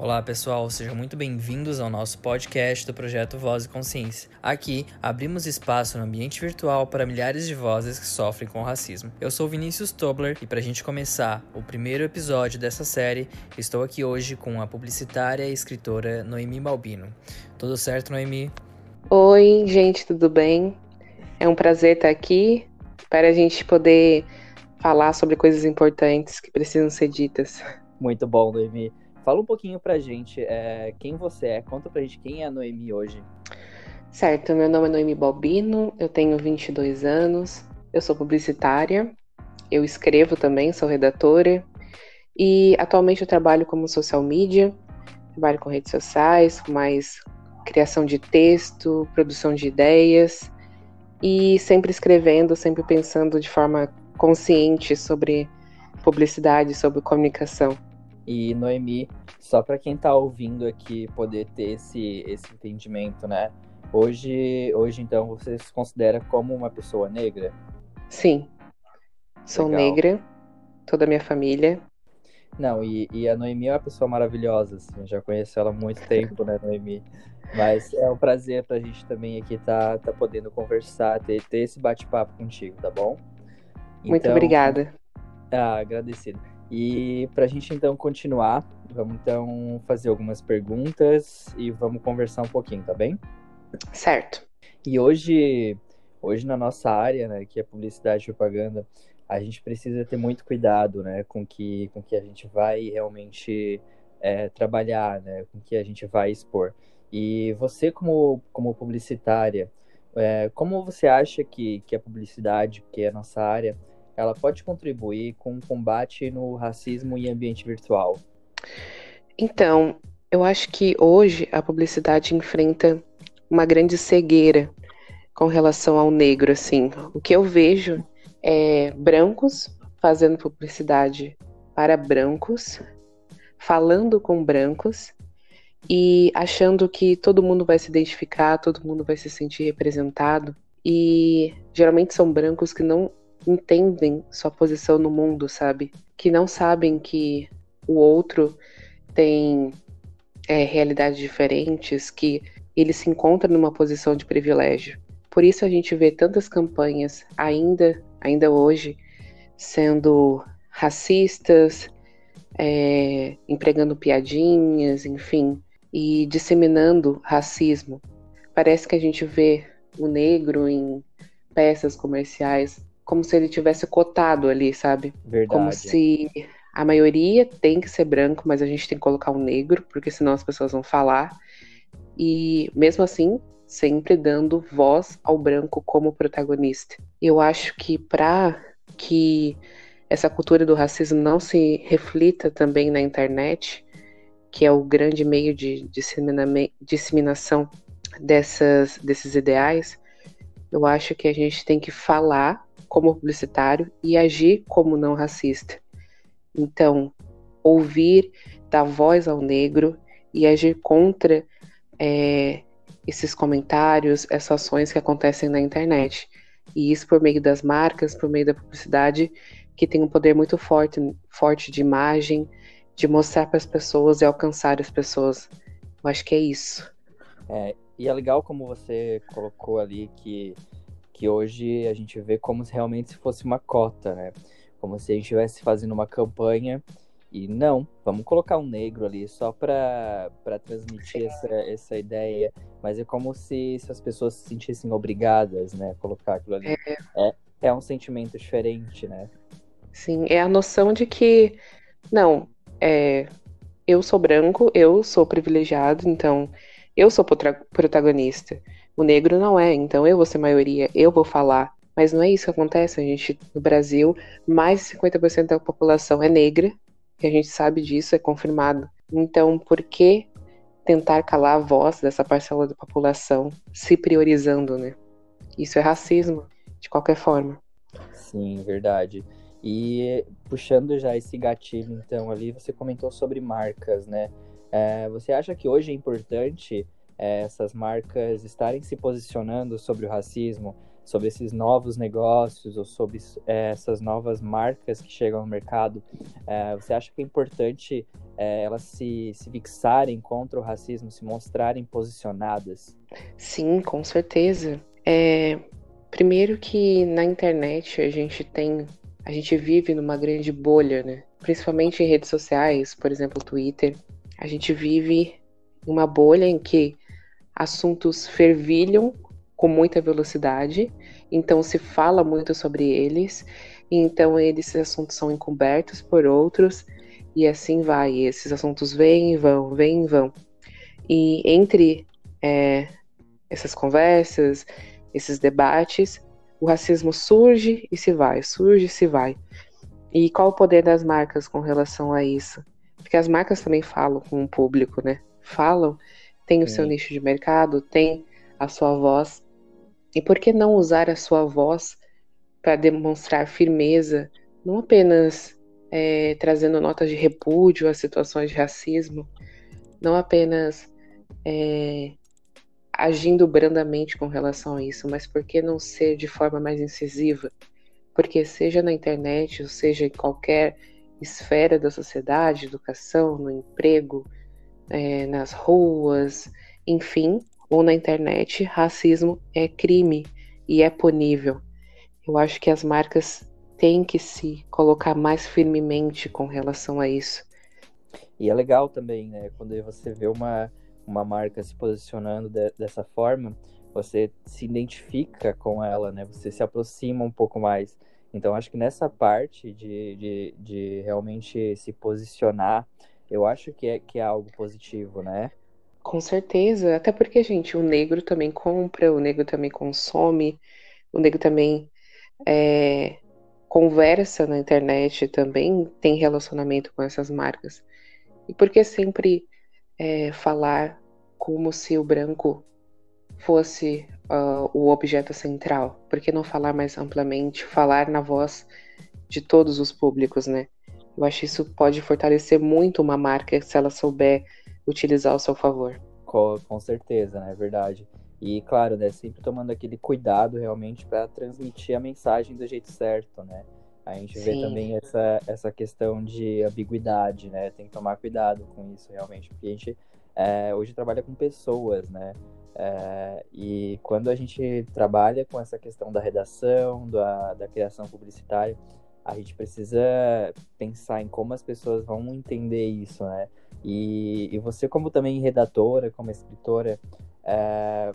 Olá pessoal, sejam muito bem-vindos ao nosso podcast do projeto Voz e Consciência. Aqui abrimos espaço no ambiente virtual para milhares de vozes que sofrem com racismo. Eu sou Vinícius Tobler e para a gente começar o primeiro episódio dessa série, estou aqui hoje com a publicitária e escritora Noemi Balbino. Tudo certo, Noemi? Oi, gente, tudo bem? É um prazer estar aqui para a gente poder falar sobre coisas importantes que precisam ser ditas. Muito bom, Noemi. Fala um pouquinho pra gente é, quem você é. Conta pra gente quem é a Noemi hoje. Certo, meu nome é Noemi Balbino, eu tenho 22 anos, eu sou publicitária, eu escrevo também, sou redatora e atualmente eu trabalho como social media, trabalho com redes sociais, com mais criação de texto, produção de ideias e sempre escrevendo, sempre pensando de forma consciente sobre publicidade, sobre comunicação. E Noemi, só para quem está ouvindo aqui poder ter esse, esse entendimento, né? Hoje, hoje, então, você se considera como uma pessoa negra? Sim. Sou Legal. negra, toda a minha família. Não, e, e, a Noemi é uma pessoa maravilhosa, assim, já conheço ela há muito tempo, né, Noemi? Mas é um prazer pra gente também aqui estar tá, tá podendo conversar, ter, ter esse bate-papo contigo, tá bom? Então, muito obrigada. Ah, agradecido. E para a gente então continuar, vamos então fazer algumas perguntas e vamos conversar um pouquinho, tá bem? Certo. E hoje, hoje na nossa área, né, que é publicidade e propaganda, a gente precisa ter muito cuidado, né, com que com que a gente vai realmente é, trabalhar, né, com que a gente vai expor. E você como como publicitária, é, como você acha que que a publicidade, que é a nossa área, ela pode contribuir com o combate no racismo em ambiente virtual? Então, eu acho que hoje a publicidade enfrenta uma grande cegueira com relação ao negro, assim. O que eu vejo é brancos fazendo publicidade para brancos, falando com brancos e achando que todo mundo vai se identificar, todo mundo vai se sentir representado. E geralmente são brancos que não entendem sua posição no mundo, sabe? Que não sabem que o outro tem é, realidades diferentes, que ele se encontra numa posição de privilégio. Por isso a gente vê tantas campanhas ainda, ainda hoje, sendo racistas, é, empregando piadinhas, enfim, e disseminando racismo. Parece que a gente vê o negro em peças comerciais como se ele tivesse cotado ali, sabe? Verdade. Como se a maioria tem que ser branco, mas a gente tem que colocar um negro, porque senão as pessoas vão falar. E mesmo assim, sempre dando voz ao branco como protagonista. Eu acho que para que essa cultura do racismo não se reflita também na internet, que é o grande meio de disseminação dessas, desses ideais, eu acho que a gente tem que falar como publicitário e agir como não racista. Então, ouvir, dar voz ao negro e agir contra é, esses comentários, essas ações que acontecem na internet. E isso por meio das marcas, por meio da publicidade, que tem um poder muito forte, forte de imagem, de mostrar para as pessoas e alcançar as pessoas. Eu acho que é isso. É, e é legal como você colocou ali que que hoje a gente vê como se realmente fosse uma cota, né? Como se a gente estivesse fazendo uma campanha e não, vamos colocar um negro ali só para transmitir essa, essa ideia, mas é como se, se as pessoas se sentissem obrigadas, né, a colocar aquilo ali. É. é, é um sentimento diferente, né? Sim, é a noção de que, não, é, eu sou branco, eu sou privilegiado, então eu sou protagonista. O negro não é, então eu vou ser maioria, eu vou falar. Mas não é isso que acontece. A gente, no Brasil, mais de 50% da população é negra, e a gente sabe disso, é confirmado. Então, por que tentar calar a voz dessa parcela da população, se priorizando, né? Isso é racismo, de qualquer forma. Sim, verdade. E puxando já esse gatilho, então, ali, você comentou sobre marcas, né? É, você acha que hoje é importante é, essas marcas estarem se posicionando sobre o racismo, sobre esses novos negócios ou sobre é, essas novas marcas que chegam no mercado, é, você acha que é importante é, elas se, se fixarem contra o racismo, se mostrarem posicionadas? Sim, com certeza. É, primeiro que na internet a gente tem, a gente vive numa grande bolha, né? Principalmente em redes sociais, por exemplo, Twitter. A gente vive uma bolha em que assuntos fervilham com muita velocidade, então se fala muito sobre eles, então esses assuntos são encobertos por outros, e assim vai. Esses assuntos vêm e vão, vêm e vão. E entre é, essas conversas, esses debates, o racismo surge e se vai, surge e se vai. E qual o poder das marcas com relação a isso? Porque as marcas também falam com o público, né? Falam, tem o Sim. seu nicho de mercado, tem a sua voz. E por que não usar a sua voz para demonstrar firmeza, não apenas é, trazendo notas de repúdio às situações de racismo, não apenas é, agindo brandamente com relação a isso, mas por que não ser de forma mais incisiva? Porque seja na internet, ou seja em qualquer esfera da sociedade, educação, no emprego, é, nas ruas, enfim, ou na internet, racismo é crime e é punível. Eu acho que as marcas têm que se colocar mais firmemente com relação a isso. E é legal também, né, quando você vê uma, uma marca se posicionando de, dessa forma, você se identifica com ela, né, você se aproxima um pouco mais. Então, acho que nessa parte de, de, de realmente se posicionar, eu acho que é, que é algo positivo, né? Com certeza, até porque, gente, o negro também compra, o negro também consome, o negro também é, conversa na internet, também tem relacionamento com essas marcas. E por que sempre é, falar como se o branco fosse uh, o objeto central? Por que não falar mais amplamente, falar na voz de todos os públicos, né? Eu acho que isso pode fortalecer muito uma marca se ela souber utilizar ao seu favor. Com, com certeza, né? É verdade. E claro, né, sempre tomando aquele cuidado realmente para transmitir a mensagem do jeito certo, né? A gente Sim. vê também essa, essa questão de ambiguidade, né? Tem que tomar cuidado com isso realmente, porque a gente é, hoje trabalha com pessoas, né? É, e quando a gente trabalha com essa questão da redação, da, da criação publicitária, a gente precisa pensar em como as pessoas vão entender isso, né? E, e você, como também redatora, como escritora, é,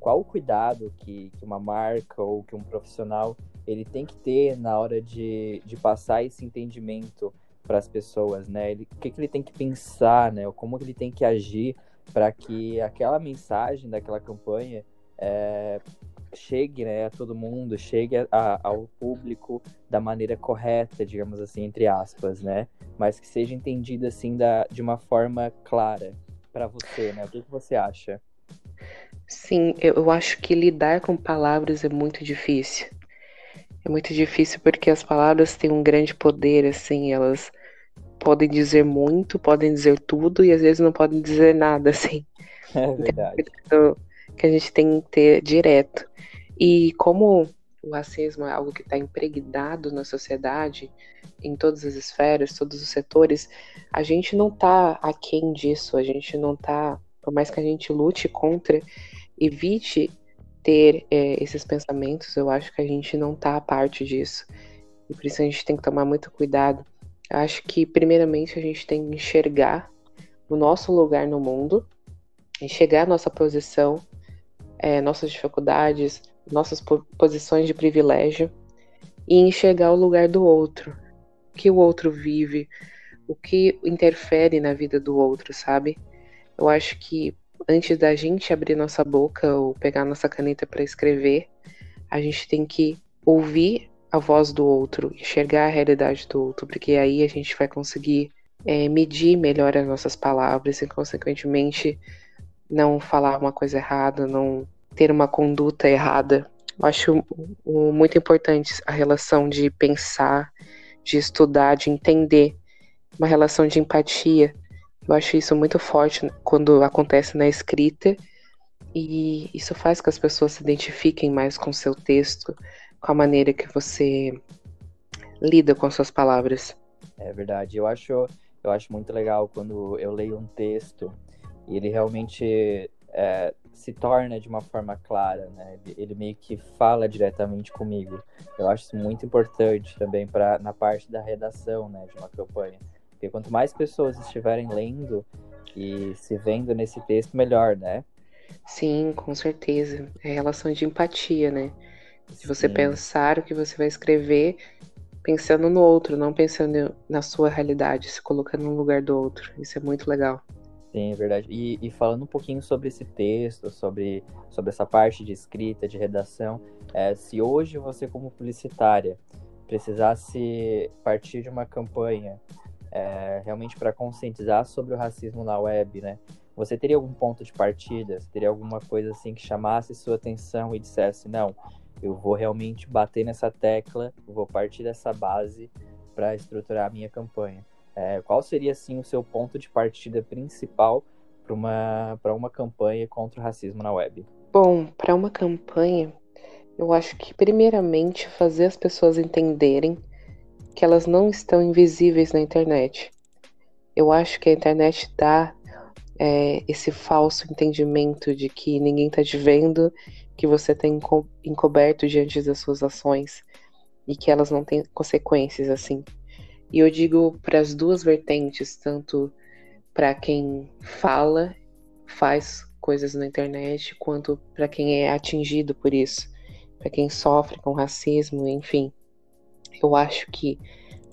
qual o cuidado que, que uma marca ou que um profissional ele tem que ter na hora de, de passar esse entendimento para as pessoas, né? Ele, o que, que ele tem que pensar, né? Como ele tem que agir para que aquela mensagem daquela campanha é, chegue né, a todo mundo, chegue a, ao público da maneira correta, digamos assim, entre aspas, né? Mas que seja entendida assim da, de uma forma clara para você, né? O que, que você acha? Sim, eu acho que lidar com palavras é muito difícil. É muito difícil porque as palavras têm um grande poder, assim, elas podem dizer muito, podem dizer tudo e às vezes não podem dizer nada, assim. É verdade. Então, que a gente tem que ter direto. E como o racismo é algo que está impregnado na sociedade, em todas as esferas, todos os setores, a gente não está aquém disso, a gente não está, por mais que a gente lute contra, evite ter é, esses pensamentos, eu acho que a gente não está a parte disso. E por isso a gente tem que tomar muito cuidado. Eu acho que, primeiramente, a gente tem que enxergar o nosso lugar no mundo, enxergar nossa posição, é, nossas dificuldades, nossas posições de privilégio e enxergar o lugar do outro, o que o outro vive, o que interfere na vida do outro, sabe? Eu acho que antes da gente abrir nossa boca ou pegar nossa caneta para escrever, a gente tem que ouvir a voz do outro, enxergar a realidade do outro, porque aí a gente vai conseguir é, medir melhor as nossas palavras e, consequentemente, não falar uma coisa errada, não ter uma conduta errada. Eu acho muito importante a relação de pensar, de estudar, de entender, uma relação de empatia. Eu acho isso muito forte quando acontece na escrita E isso faz que as pessoas se identifiquem mais com o seu texto, com a maneira que você lida com suas palavras. É verdade. Eu acho, eu acho muito legal quando eu leio um texto e ele realmente é, se torna de uma forma clara, né? Ele meio que fala diretamente comigo. Eu acho isso muito importante também para na parte da redação, né, de uma campanha. Porque quanto mais pessoas estiverem lendo e se vendo nesse texto, melhor, né? Sim, com certeza. É relação de empatia, né? De você Sim. pensar o que você vai escrever pensando no outro, não pensando na sua realidade, se colocando no lugar do outro. Isso é muito legal. Sim, é verdade. E, e, falando um pouquinho sobre esse texto, sobre, sobre essa parte de escrita, de redação, é, se hoje você, como publicitária, precisasse partir de uma campanha é, realmente para conscientizar sobre o racismo na web, né? Você teria algum ponto de partida? Você teria alguma coisa assim que chamasse sua atenção e dissesse, não, eu vou realmente bater nessa tecla, vou partir dessa base para estruturar a minha campanha? É, qual seria, assim, o seu ponto de partida principal para uma, uma campanha contra o racismo na web? Bom, para uma campanha, eu acho que, primeiramente, fazer as pessoas entenderem que elas não estão invisíveis na internet. Eu acho que a internet dá é, esse falso entendimento de que ninguém está te vendo, que você está enco encoberto diante das suas ações e que elas não têm consequências assim. E eu digo para as duas vertentes, tanto para quem fala, faz coisas na internet, quanto para quem é atingido por isso, para quem sofre com racismo, enfim. Eu acho que,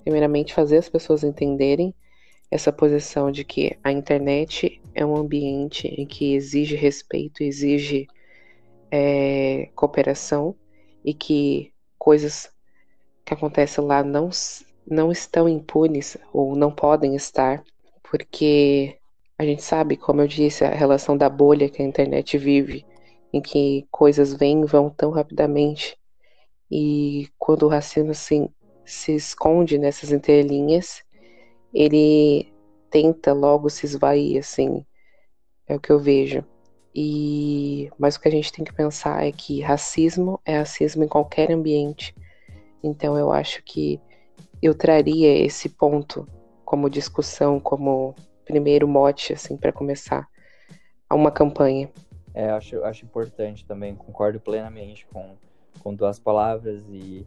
primeiramente, fazer as pessoas entenderem essa posição de que a internet é um ambiente em que exige respeito, exige é, cooperação e que coisas que acontecem lá não não estão impunes ou não podem estar, porque a gente sabe, como eu disse, a relação da bolha que a internet vive, em que coisas vêm e vão tão rapidamente. E quando o racismo assim, se esconde nessas entrelinhas, ele tenta logo se esvair, assim, é o que eu vejo. E mas o que a gente tem que pensar é que racismo é racismo em qualquer ambiente. Então eu acho que eu traria esse ponto como discussão, como primeiro mote, assim, para começar a uma campanha. É, acho, acho importante também, concordo plenamente com, com duas palavras e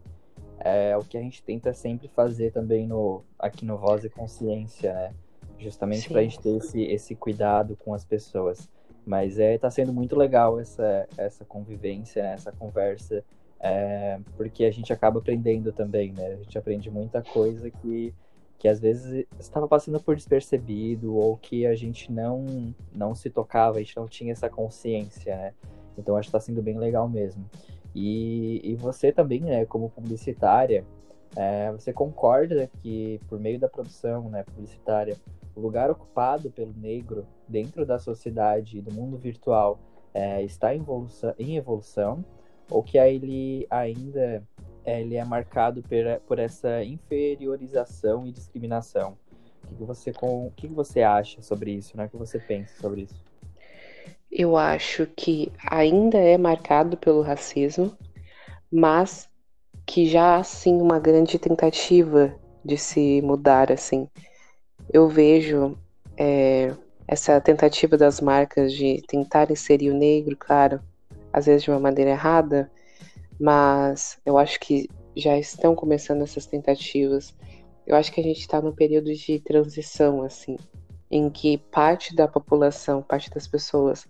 é o que a gente tenta sempre fazer também no, aqui no Voz e Consciência, né? Justamente para a gente ter esse, esse cuidado com as pessoas. Mas é, tá sendo muito legal essa, essa convivência, né? essa conversa é, porque a gente acaba aprendendo também, né? A gente aprende muita coisa que, que às vezes estava passando por despercebido ou que a gente não, não se tocava, a gente não tinha essa consciência, né? Então acho que está sendo bem legal mesmo. E, e você também, né, como publicitária, é, você concorda que por meio da produção né, publicitária, o lugar ocupado pelo negro dentro da sociedade do mundo virtual é, está em evolução, em evolução ou que ele ainda é, ele é marcado por, por essa inferiorização e discriminação. O que, você, com, o que você acha sobre isso? Né? O que você pensa sobre isso? Eu acho que ainda é marcado pelo racismo, mas que já há sim uma grande tentativa de se mudar assim. Eu vejo é, essa tentativa das marcas de tentar inserir o negro, claro, às vezes de uma maneira errada, mas eu acho que já estão começando essas tentativas. Eu acho que a gente está num período de transição, assim, em que parte da população, parte das pessoas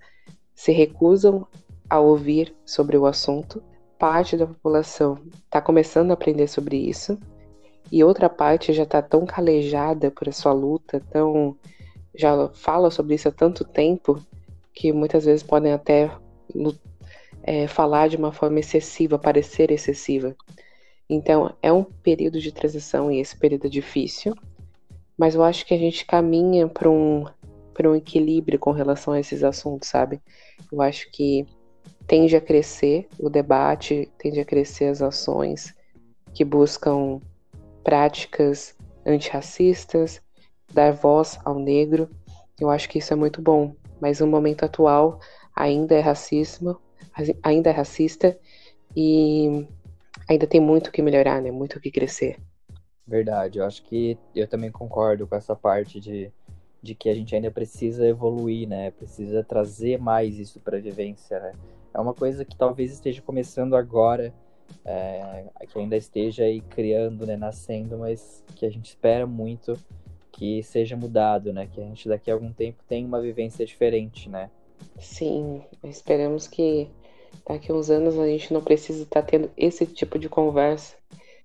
se recusam a ouvir sobre o assunto, parte da população está começando a aprender sobre isso, e outra parte já está tão calejada por a sua luta, tão já fala sobre isso há tanto tempo que muitas vezes podem até é, falar de uma forma excessiva, parecer excessiva. Então, é um período de transição e esse período é difícil, mas eu acho que a gente caminha para um, um equilíbrio com relação a esses assuntos, sabe? Eu acho que tende a crescer o debate, tende a crescer as ações que buscam práticas antirracistas, dar voz ao negro. Eu acho que isso é muito bom, mas no momento atual ainda é racismo, ainda é racista e ainda tem muito que melhorar, né? Muito que crescer. Verdade, eu acho que eu também concordo com essa parte de, de que a gente ainda precisa evoluir, né? Precisa trazer mais isso para a vivência, né? É uma coisa que talvez esteja começando agora, é, que ainda esteja aí criando, né, nascendo, mas que a gente espera muito que seja mudado, né? Que a gente daqui a algum tempo tenha uma vivência diferente, né? Sim, esperamos que daqui a uns anos a gente não precise estar tendo esse tipo de conversa,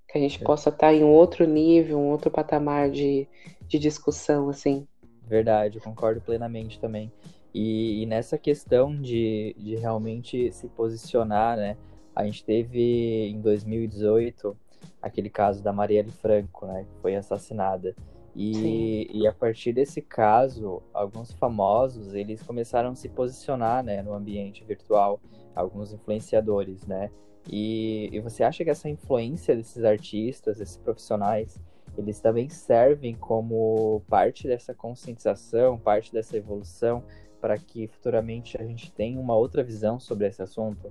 que a gente é. possa estar em um outro nível, um outro patamar de, de discussão, assim. Verdade, eu concordo plenamente também. E, e, nessa questão de, de realmente se posicionar, né? A gente teve em 2018 aquele caso da Marielle Franco, né? Que foi assassinada. E, e, a partir desse caso, alguns famosos, eles começaram a se posicionar, né, no ambiente virtual, alguns influenciadores, né? E, e você acha que essa influência desses artistas, desses profissionais, eles também servem como parte dessa conscientização, parte dessa evolução, para que futuramente a gente tenha uma outra visão sobre esse assunto?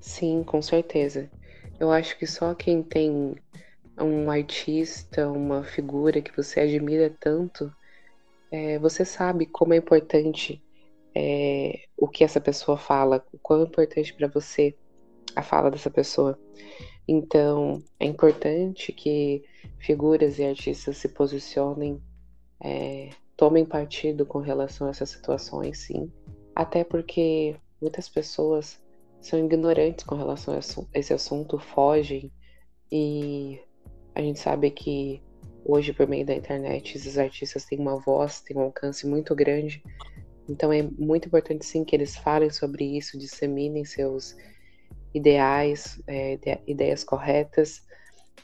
Sim, com certeza. Eu acho que só quem tem um artista, uma figura que você admira tanto, é, você sabe como é importante é, o que essa pessoa fala, o quão é importante para você a fala dessa pessoa. Então, é importante que figuras e artistas se posicionem, é, tomem partido com relação a essas situações, sim. Até porque muitas pessoas são ignorantes com relação a esse assunto, fogem e a gente sabe que hoje, por meio da internet, esses artistas têm uma voz, têm um alcance muito grande. Então é muito importante sim que eles falem sobre isso, disseminem seus ideais, é, ideias corretas,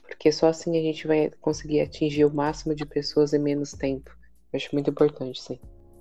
porque só assim a gente vai conseguir atingir o máximo de pessoas em menos tempo. Eu acho muito importante, sim.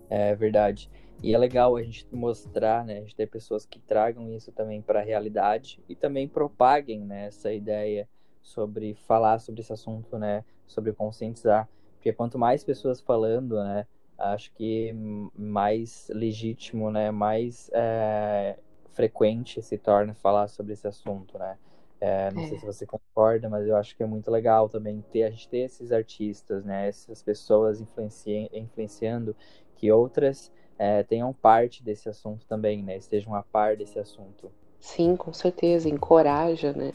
É verdade. E é legal a gente mostrar, né, a gente ter pessoas que tragam isso também para a realidade e também propaguem né, essa ideia sobre falar sobre esse assunto, né? Sobre conscientizar. Porque quanto mais pessoas falando, né? Acho que mais legítimo, né? Mais é, frequente se torna falar sobre esse assunto, né? É, não é. sei se você concorda, mas eu acho que é muito legal também ter a gente ter esses artistas, né? Essas pessoas influenci influenciando que outras é, tenham parte desse assunto também, né? Estejam a par desse assunto. Sim, com certeza. Encoraja, né?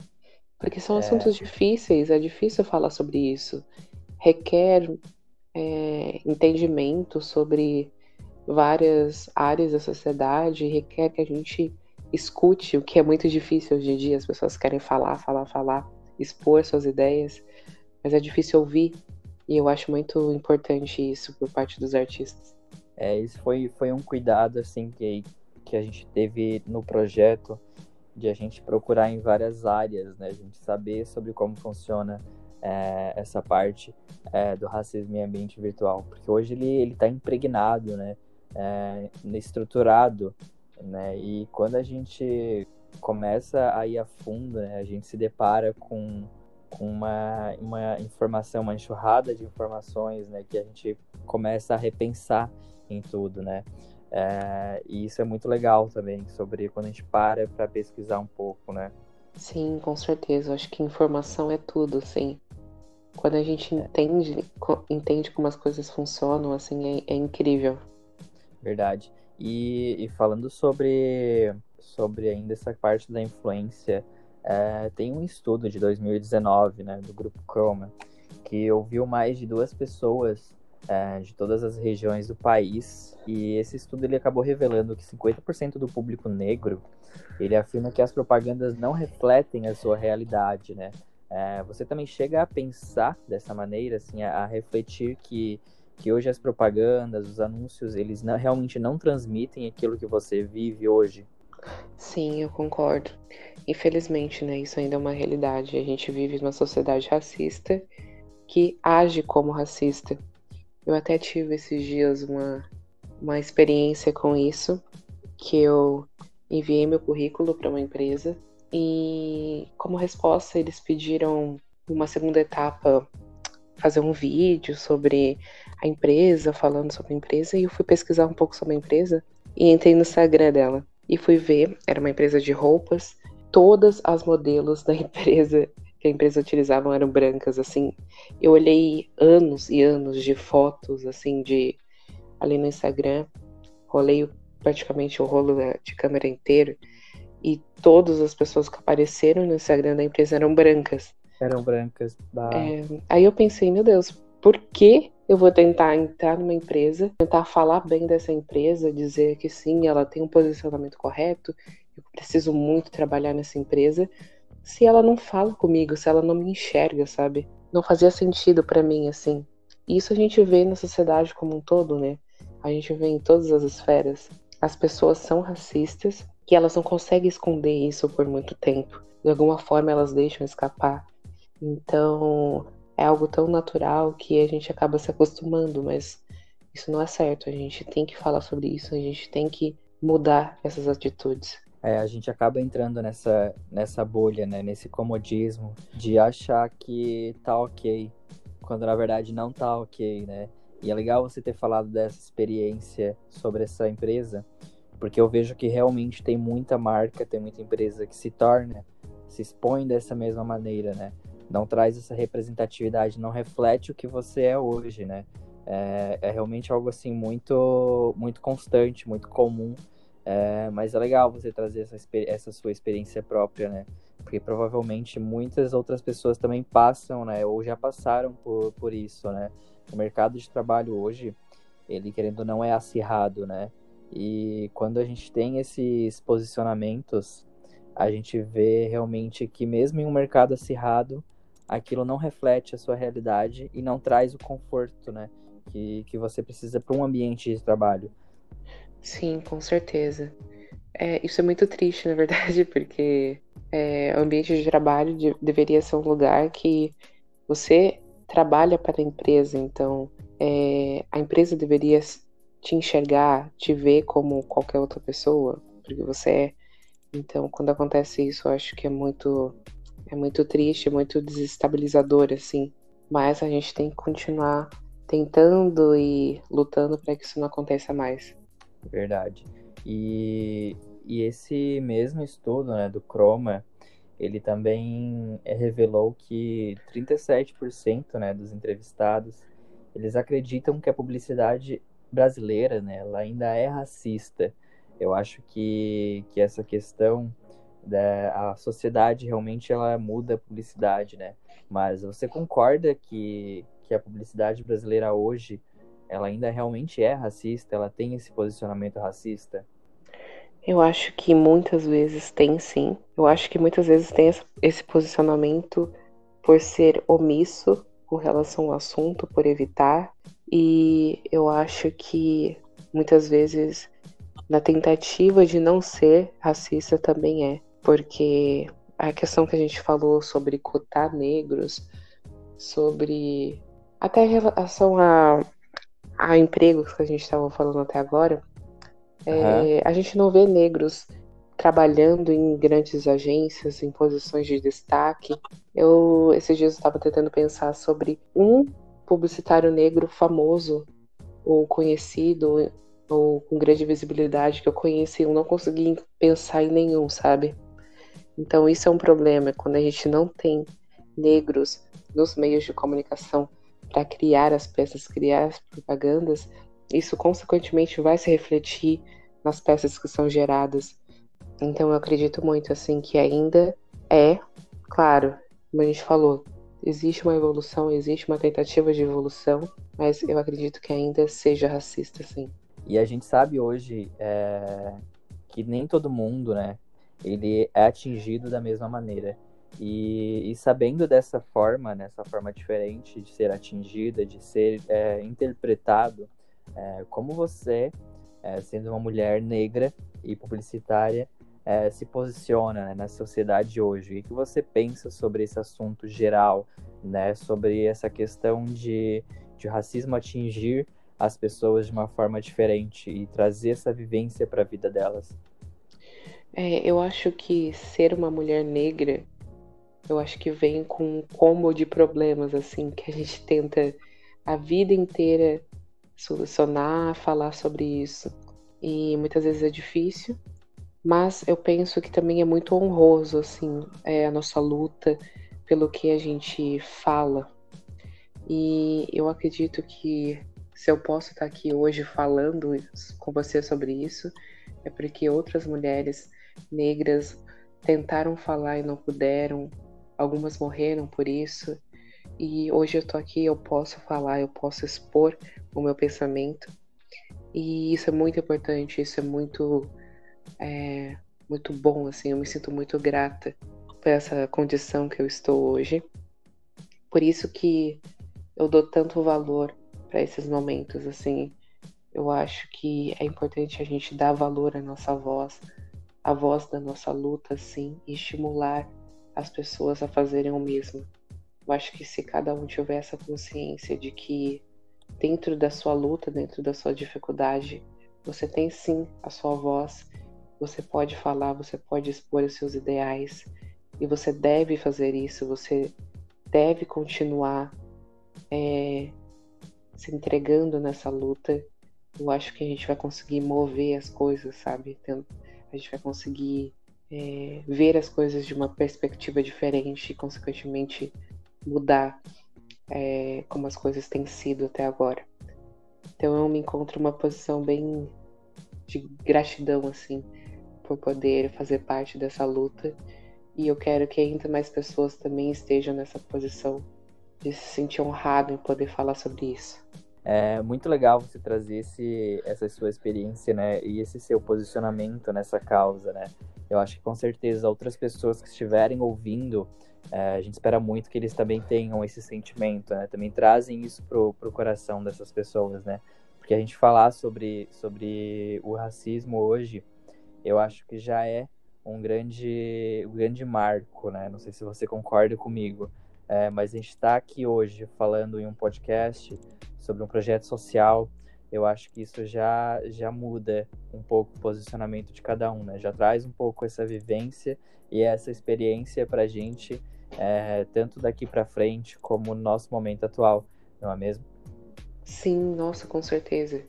Porque são é... assuntos difíceis, é difícil falar sobre isso. Requer é, entendimento sobre várias áreas da sociedade, requer que a gente escute, o que é muito difícil hoje em dia. As pessoas querem falar, falar, falar, expor suas ideias, mas é difícil ouvir. E eu acho muito importante isso por parte dos artistas. É, isso foi, foi um cuidado assim que, que a gente teve no projeto de a gente procurar em várias áreas, né? A gente saber sobre como funciona é, essa parte é, do racismo em ambiente virtual, porque hoje ele ele está impregnado, né? É, estruturado, né? E quando a gente começa a ir a fundo, né? a gente se depara com, com uma, uma informação, uma enxurrada de informações, né? Que a gente começa a repensar em tudo, né? É, e isso é muito legal também, sobre quando a gente para para pesquisar um pouco, né? Sim, com certeza. Acho que informação é tudo, sim. Quando a gente é. entende, entende como as coisas funcionam, assim, é, é incrível. Verdade. E, e, falando sobre, sobre ainda essa parte da influência, é, tem um estudo de 2019, né, do Grupo Chroma, que ouviu mais de duas pessoas é, de todas as regiões do país. E esse estudo ele acabou revelando que 50% do público negro ele afirma que as propagandas não refletem a sua realidade, né? É, você também chega a pensar dessa maneira, assim, a, a, refletir que, que hoje as propagandas, os anúncios, eles não, realmente não transmitem aquilo que você vive hoje? Sim, eu concordo. Infelizmente, né, isso ainda é uma realidade. A gente vive numa sociedade racista que age como racista. Eu até tive esses dias uma, uma experiência com isso, que eu enviei meu currículo para uma empresa e como resposta eles pediram uma segunda etapa fazer um vídeo sobre a empresa, falando sobre a empresa, e eu fui pesquisar um pouco sobre a empresa e entrei no Instagram dela. e fui ver, era uma empresa de roupas, todas as modelos da empresa que a empresa utilizava eram brancas, assim. Eu olhei anos e anos de fotos, assim, de ali no Instagram, rolei praticamente o rolo de câmera inteiro e todas as pessoas que apareceram no Instagram da empresa eram brancas. Eram brancas. É, aí eu pensei, meu Deus, por que eu vou tentar entrar numa empresa, tentar falar bem dessa empresa, dizer que sim, ela tem um posicionamento correto, eu preciso muito trabalhar nessa empresa, se ela não fala comigo, se ela não me enxerga, sabe? Não fazia sentido para mim, assim. Isso a gente vê na sociedade como um todo, né? A gente vê em todas as esferas. As pessoas são racistas e elas não conseguem esconder isso por muito tempo. De alguma forma elas deixam escapar. Então, é algo tão natural que a gente acaba se acostumando, mas isso não é certo. A gente tem que falar sobre isso, a gente tem que mudar essas atitudes. É, a gente acaba entrando nessa, nessa bolha, né? Nesse comodismo de achar que tá ok, quando na verdade não tá ok, né? E é legal você ter falado dessa experiência sobre essa empresa, porque eu vejo que realmente tem muita marca, tem muita empresa que se torna, se expõe dessa mesma maneira, né? não traz essa representatividade, não reflete o que você é hoje, né? É, é realmente algo assim muito, muito constante, muito comum. É, mas é legal você trazer essa, essa sua experiência própria, né? Porque provavelmente muitas outras pessoas também passam, né? Ou já passaram por, por isso, né? O mercado de trabalho hoje, ele querendo ou não é acirrado, né? E quando a gente tem esses posicionamentos, a gente vê realmente que mesmo em um mercado acirrado, aquilo não reflete a sua realidade e não traz o conforto, né, que, que você precisa para um ambiente de trabalho. Sim, com certeza. É, isso é muito triste, na verdade, porque é, o ambiente de trabalho de, deveria ser um lugar que você trabalha para a empresa, então é, a empresa deveria te enxergar, te ver como qualquer outra pessoa, porque você é. Então, quando acontece isso, eu acho que é muito é muito triste, é muito desestabilizador, assim. Mas a gente tem que continuar tentando e lutando para que isso não aconteça mais. Verdade. E, e esse mesmo estudo né, do Chroma, ele também revelou que 37% né, dos entrevistados eles acreditam que a publicidade brasileira né, ela ainda é racista. Eu acho que, que essa questão né, a sociedade realmente ela muda a publicidade, né? Mas você concorda que, que a publicidade brasileira hoje ela ainda realmente é racista? Ela tem esse posicionamento racista? Eu acho que muitas vezes tem sim. Eu acho que muitas vezes tem esse posicionamento por ser omisso com relação ao assunto, por evitar. E eu acho que muitas vezes na tentativa de não ser racista também é porque a questão que a gente falou sobre cotar negros, sobre até em relação a, a empregos que a gente estava falando até agora, uhum. é, a gente não vê negros trabalhando em grandes agências, em posições de destaque. Eu esses dias estava tentando pensar sobre um publicitário negro famoso ou conhecido ou com grande visibilidade que eu conheci, eu não consegui pensar em nenhum, sabe? Então, isso é um problema quando a gente não tem negros nos meios de comunicação para criar as peças, criar as propagandas. Isso, consequentemente, vai se refletir nas peças que são geradas. Então, eu acredito muito assim que ainda é, claro, como a gente falou, existe uma evolução, existe uma tentativa de evolução, mas eu acredito que ainda seja racista, sim. E a gente sabe hoje é, que nem todo mundo, né, ele é atingido da mesma maneira. E, e sabendo dessa forma, nessa né, forma diferente de ser atingida, de ser é, interpretado, é, como você, é, sendo uma mulher negra e publicitária, é, se posiciona né, na sociedade hoje? O que você pensa sobre esse assunto geral, né, sobre essa questão de, de racismo atingir as pessoas de uma forma diferente e trazer essa vivência para a vida delas? É, eu acho que ser uma mulher negra, eu acho que vem com um combo de problemas, assim, que a gente tenta a vida inteira solucionar, falar sobre isso. E muitas vezes é difícil, mas eu penso que também é muito honroso assim é, a nossa luta pelo que a gente fala. E eu acredito que se eu posso estar aqui hoje falando com você sobre isso, é porque outras mulheres negras tentaram falar e não puderam, algumas morreram por isso. E hoje eu tô aqui, eu posso falar, eu posso expor o meu pensamento. E isso é muito importante, isso é muito é, muito bom, assim, eu me sinto muito grata por essa condição que eu estou hoje. Por isso que eu dou tanto valor para esses momentos, assim. Eu acho que é importante a gente dar valor à nossa voz, à voz da nossa luta, assim, e estimular as pessoas a fazerem o mesmo. Eu acho que se cada um tiver essa consciência de que dentro da sua luta, dentro da sua dificuldade, você tem sim a sua voz, você pode falar, você pode expor os seus ideais e você deve fazer isso, você deve continuar é, se entregando nessa luta. Eu acho que a gente vai conseguir mover as coisas, sabe? A gente vai conseguir é, ver as coisas de uma perspectiva diferente e, consequentemente, mudar é, como as coisas têm sido até agora. Então eu me encontro uma posição bem de gratidão, assim, por poder fazer parte dessa luta. E eu quero que ainda mais pessoas também estejam nessa posição de se sentir honrado em poder falar sobre isso. É muito legal você trazer esse, essa sua experiência, né, e esse seu posicionamento nessa causa, né. Eu acho que com certeza outras pessoas que estiverem ouvindo, é, a gente espera muito que eles também tenham esse sentimento, né, também trazem isso pro, pro coração dessas pessoas, né, porque a gente falar sobre, sobre o racismo hoje, eu acho que já é um grande, um grande marco, né, não sei se você concorda comigo, é, mas a gente está aqui hoje falando em um podcast sobre um projeto social. Eu acho que isso já, já muda um pouco o posicionamento de cada um, né? Já traz um pouco essa vivência e essa experiência para a gente, é, tanto daqui para frente como no nosso momento atual, não é mesmo? Sim, nossa, com certeza.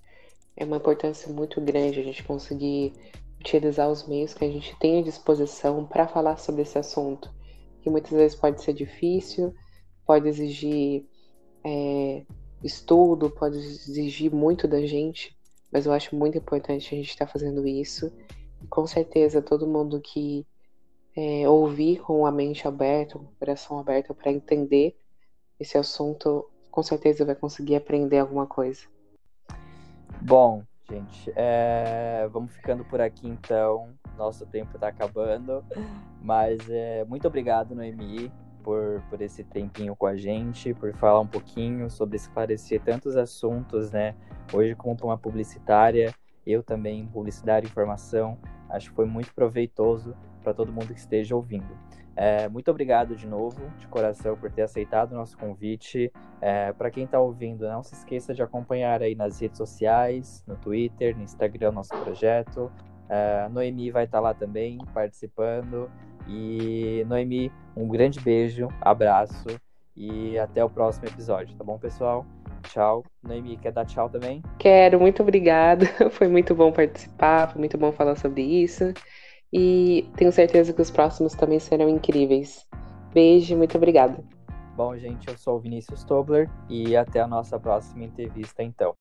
É uma importância muito grande a gente conseguir utilizar os meios que a gente tem à disposição para falar sobre esse assunto que muitas vezes pode ser difícil, pode exigir é, estudo, pode exigir muito da gente, mas eu acho muito importante a gente estar tá fazendo isso. Com certeza todo mundo que é, ouvir com a mente aberta, com o coração aberto para entender esse assunto, com certeza vai conseguir aprender alguma coisa. Bom, gente, é... vamos ficando por aqui então nosso tempo está acabando. Mas é, muito obrigado, Noemi, por, por esse tempinho com a gente, por falar um pouquinho sobre esclarecer tantos assuntos, né? Hoje, como uma publicitária, eu também, publicidade e informação, acho que foi muito proveitoso para todo mundo que esteja ouvindo. É, muito obrigado de novo, de coração, por ter aceitado o nosso convite. É, para quem está ouvindo, não se esqueça de acompanhar aí nas redes sociais, no Twitter, no Instagram, nosso projeto. Uh, Noemi vai estar tá lá também participando. E Noemi, um grande beijo, abraço e até o próximo episódio, tá bom, pessoal? Tchau. Noemi, quer dar tchau também? Quero, muito obrigada. Foi muito bom participar, foi muito bom falar sobre isso. E tenho certeza que os próximos também serão incríveis. Beijo, muito obrigada. Bom, gente, eu sou o Vinícius Tobler e até a nossa próxima entrevista, então.